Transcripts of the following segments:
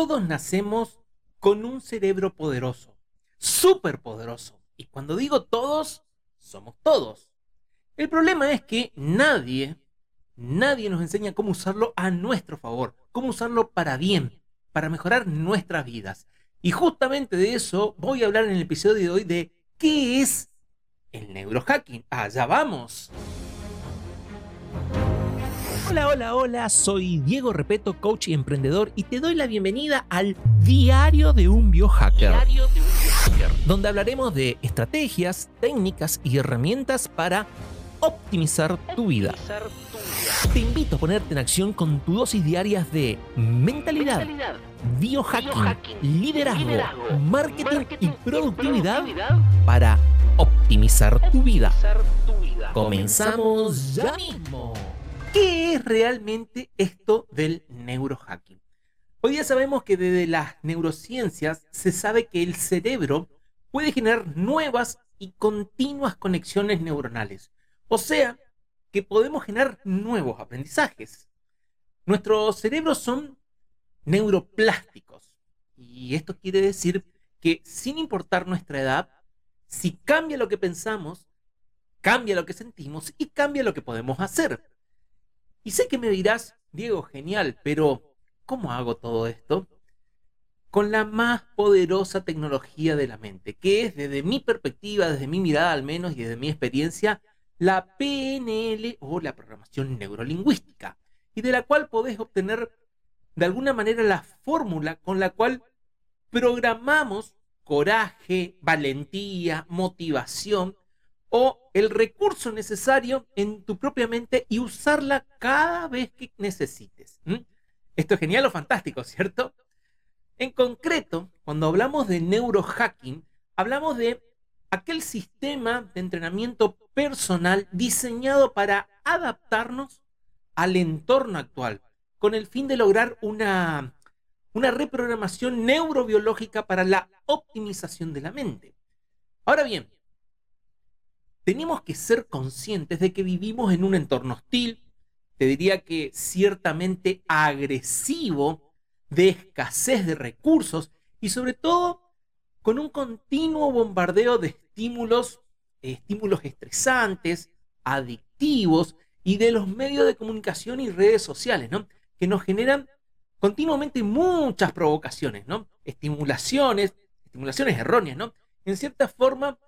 Todos nacemos con un cerebro poderoso, súper poderoso. Y cuando digo todos, somos todos. El problema es que nadie, nadie nos enseña cómo usarlo a nuestro favor, cómo usarlo para bien, para mejorar nuestras vidas. Y justamente de eso voy a hablar en el episodio de hoy de qué es el neurohacking. Allá vamos. Hola, hola, hola, soy Diego Repeto, coach y emprendedor, y te doy la bienvenida al Diario de un Biohacker. Donde hablaremos de estrategias, técnicas y herramientas para optimizar tu vida. Te invito a ponerte en acción con tu dosis diarias de mentalidad, biohacking, liderazgo, marketing, y productividad, para optimizar tu vida. Comenzamos ya mismo. ¿Qué es realmente esto del neurohacking? Hoy día sabemos que desde las neurociencias se sabe que el cerebro puede generar nuevas y continuas conexiones neuronales. O sea, que podemos generar nuevos aprendizajes. Nuestros cerebros son neuroplásticos. Y esto quiere decir que sin importar nuestra edad, si cambia lo que pensamos, cambia lo que sentimos y cambia lo que podemos hacer. Y sé que me dirás, Diego, genial, pero ¿cómo hago todo esto? Con la más poderosa tecnología de la mente, que es desde mi perspectiva, desde mi mirada al menos y desde mi experiencia, la PNL o la programación neurolingüística, y de la cual podés obtener de alguna manera la fórmula con la cual programamos coraje, valentía, motivación o el recurso necesario en tu propia mente y usarla cada vez que necesites. Esto es genial o fantástico, ¿cierto? En concreto, cuando hablamos de neurohacking, hablamos de aquel sistema de entrenamiento personal diseñado para adaptarnos al entorno actual, con el fin de lograr una, una reprogramación neurobiológica para la optimización de la mente. Ahora bien, tenemos que ser conscientes de que vivimos en un entorno hostil, te diría que ciertamente agresivo, de escasez de recursos y sobre todo con un continuo bombardeo de estímulos, estímulos estresantes, adictivos y de los medios de comunicación y redes sociales, ¿no? Que nos generan continuamente muchas provocaciones. Estimulaciones, estimulaciones erróneas, ¿no? En cierta forma,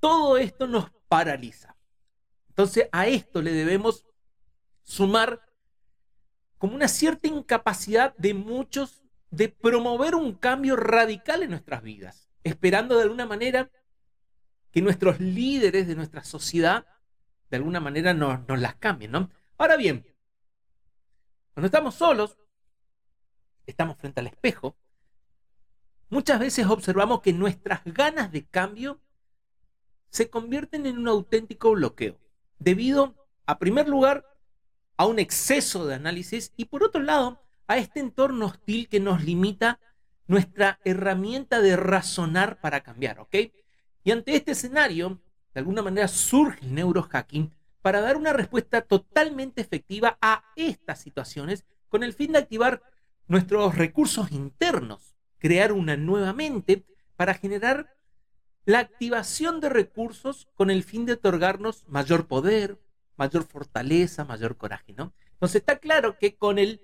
todo esto nos paraliza. Entonces a esto le debemos sumar como una cierta incapacidad de muchos de promover un cambio radical en nuestras vidas, esperando de alguna manera que nuestros líderes de nuestra sociedad de alguna manera nos, las cambien, ¿no? Ahora bien, cuando estamos solos, estamos frente al espejo, muchas veces observamos que nuestras ganas de cambio se convierten en un auténtico bloqueo, debido, a primer lugar, a un exceso de análisis y por otro lado, a este entorno hostil que nos limita nuestra herramienta de razonar para cambiar, ¿ok? Y ante este escenario, de alguna manera surge el neurohacking para dar una respuesta totalmente efectiva a estas situaciones con el fin de activar nuestros recursos internos, crear una nueva mente para generar la activación de recursos con el fin de otorgarnos mayor poder, mayor fortaleza, mayor coraje, ¿no? Entonces está claro que con el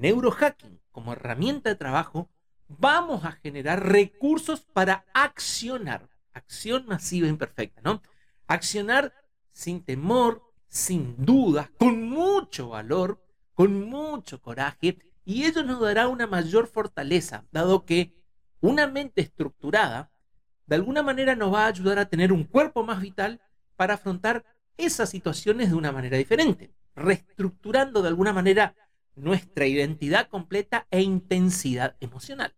neurohacking como herramienta de trabajo vamos a generar recursos para accionar, acción masiva e imperfecta, ¿no? Accionar sin temor, sin duda, con mucho valor, con mucho coraje, y ello nos dará una mayor fortaleza, dado que una mente estructurada de alguna manera nos va a ayudar a tener un cuerpo más vital para afrontar esas situaciones de una manera diferente, reestructurando de alguna manera nuestra identidad completa e intensidad emocional.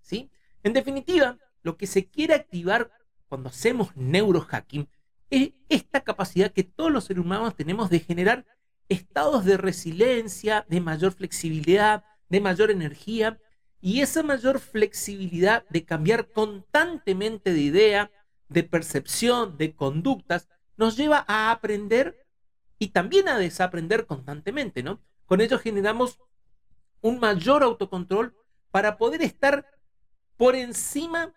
¿sí? En definitiva, lo que se quiere activar cuando hacemos neurohacking es esta capacidad que todos los seres humanos tenemos de generar estados de resiliencia, de mayor flexibilidad, de mayor energía y esa mayor flexibilidad de cambiar constantemente de idea, de percepción, de conductas, nos lleva a aprender y también a desaprender constantemente, ¿no? Con ello generamos un mayor autocontrol para poder estar por encima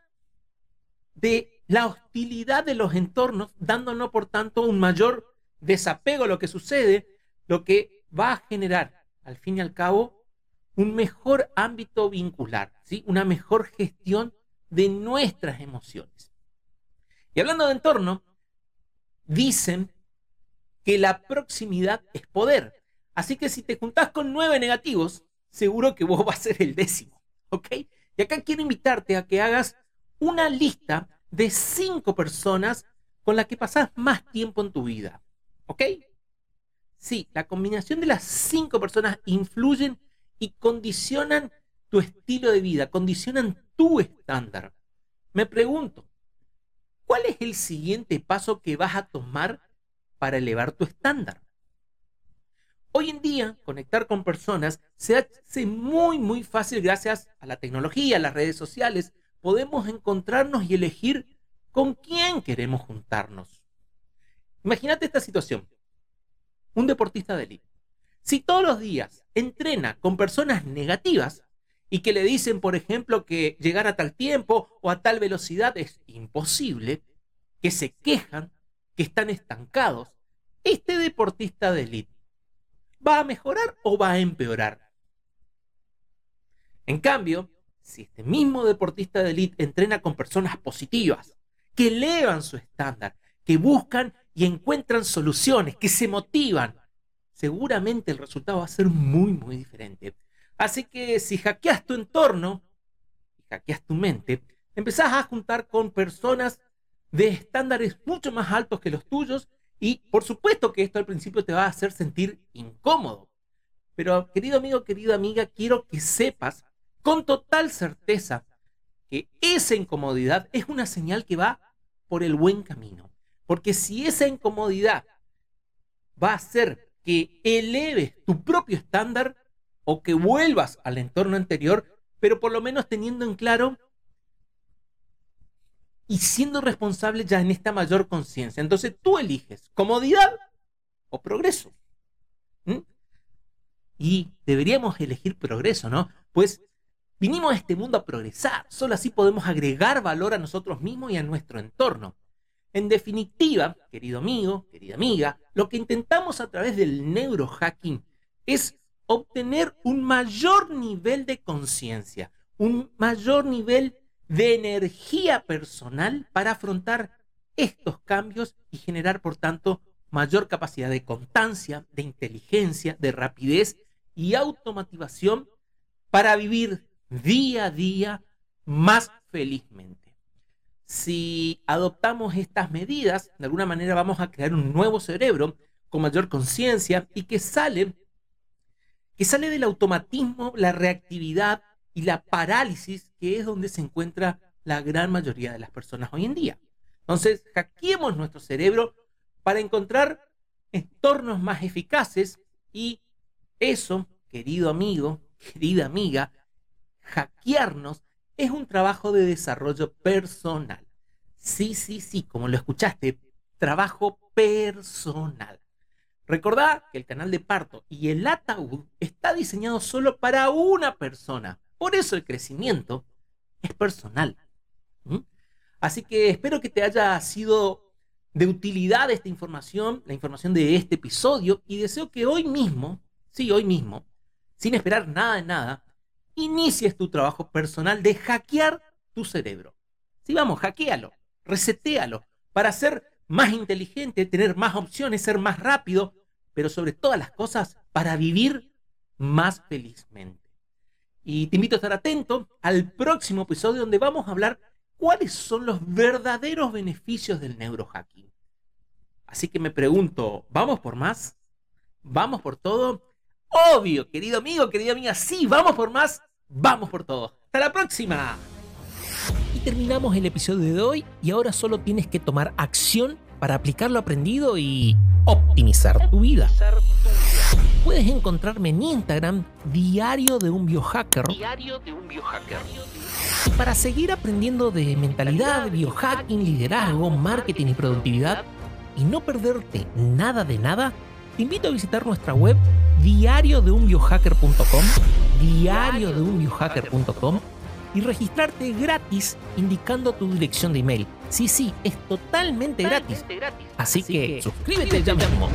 de la hostilidad de los entornos, dándonos por tanto un mayor desapego a lo que sucede, lo que va a generar, al fin y al cabo, un mejor ámbito vincular, ¿sí? una mejor gestión de nuestras emociones. Y hablando de entorno, dicen que la proximidad es poder. Así que si te juntás con nueve negativos, seguro que vos vas a ser el décimo. ¿Ok? Y acá quiero invitarte a que hagas una lista de cinco personas con las que pasás más tiempo en tu vida. ¿Ok? Sí, la combinación de las cinco personas influyen y condicionan tu estilo de vida, condicionan tu estándar. Me pregunto, ¿cuál es el siguiente paso que vas a tomar para elevar tu estándar? Hoy en día, conectar con personas se hace muy, muy fácil gracias a la tecnología, a las redes sociales. Podemos encontrarnos y elegir con quién queremos juntarnos. Imagínate esta situación. Un deportista de élite. Si todos los días entrena con personas negativas y que le dicen, por ejemplo, que llegar a tal tiempo o a tal velocidad es imposible, que se quejan, que están estancados, este deportista de élite ¿Va a mejorar o va a empeorar? En cambio, si este mismo deportista de élite entrena con personas positivas, que elevan su estándar, que buscan y encuentran soluciones, que se motivan, seguramente el resultado va a ser muy, muy diferente. Así que si hackeas tu entorno y hackeas tu mente, empezás a juntar con personas de estándares mucho más altos que los tuyos y por supuesto que esto al principio te va a hacer sentir incómodo. Pero querido amigo, querida amiga, quiero que sepas con total certeza que esa incomodidad es una señal que va por el buen camino. Porque si esa incomodidad va a hacer que eleves tu propio estándar o que vuelvas al entorno anterior, pero por lo menos teniendo en claro y siendo responsable ya en esta mayor conciencia. Entonces tú eliges comodidad o progreso. Y deberíamos elegir progreso, ¿no? Pues vinimos a este mundo a progresar. Solo así podemos agregar valor a nosotros mismos y a nuestro entorno. En definitiva, querido amigo, querida amiga, lo que intentamos a través del neurohacking es obtener un mayor nivel de conciencia, un mayor nivel de energía personal para afrontar estos cambios y generar, por tanto, mayor capacidad de constancia, de inteligencia, de rapidez y automatización para vivir día a día más felizmente. Si adoptamos estas medidas, de alguna manera vamos a crear un nuevo cerebro con mayor conciencia y que sale que sale del automatismo, la reactividad y la parálisis, que es donde se encuentra la gran mayoría de las personas hoy en día. Entonces, hackeemos nuestro cerebro para encontrar entornos más eficaces y eso, querido amigo, querida amiga, hackearnos es un trabajo de desarrollo personal. Sí, sí, sí, como lo escuchaste, trabajo personal. Recordá que el canal de parto y el ataúd está diseñado solo para una persona. Por eso el crecimiento es personal. Así que espero que te haya sido de utilidad esta información, la información de este episodio, y deseo que hoy mismo, sí, hoy mismo, sin esperar nada de nada, inicies tu trabajo personal de hackear tu cerebro. Sí, vamos, hackealo, resetealo, para ser más inteligente, tener más opciones, ser más rápido, pero sobre todas las cosas, para vivir más felizmente. Y te invito a estar atento al próximo episodio donde vamos a hablar cuáles son los verdaderos beneficios del neurohacking. Así que me pregunto, ¿vamos por más? ¿Vamos por todo? Obvio, querido amigo, querida amiga, sí, vamos por más, vamos por todo. Hasta la próxima. Y terminamos el episodio de hoy y ahora solo tienes que tomar acción para aplicar lo aprendido y optimizar tu vida. Puedes encontrarme en Instagram, Diario de un Biohacker. Diario de un Biohacker. Para seguir aprendiendo de mentalidad, biohacking, liderazgo, marketing y productividad y no perderte nada de nada, te invito a visitar nuestra web diariodeunbiohacker.com diariodeunbiohacker.com y registrarte gratis indicando tu dirección de email. Sí, sí, es totalmente, gratis. Así, que, suscríbete ya mismo.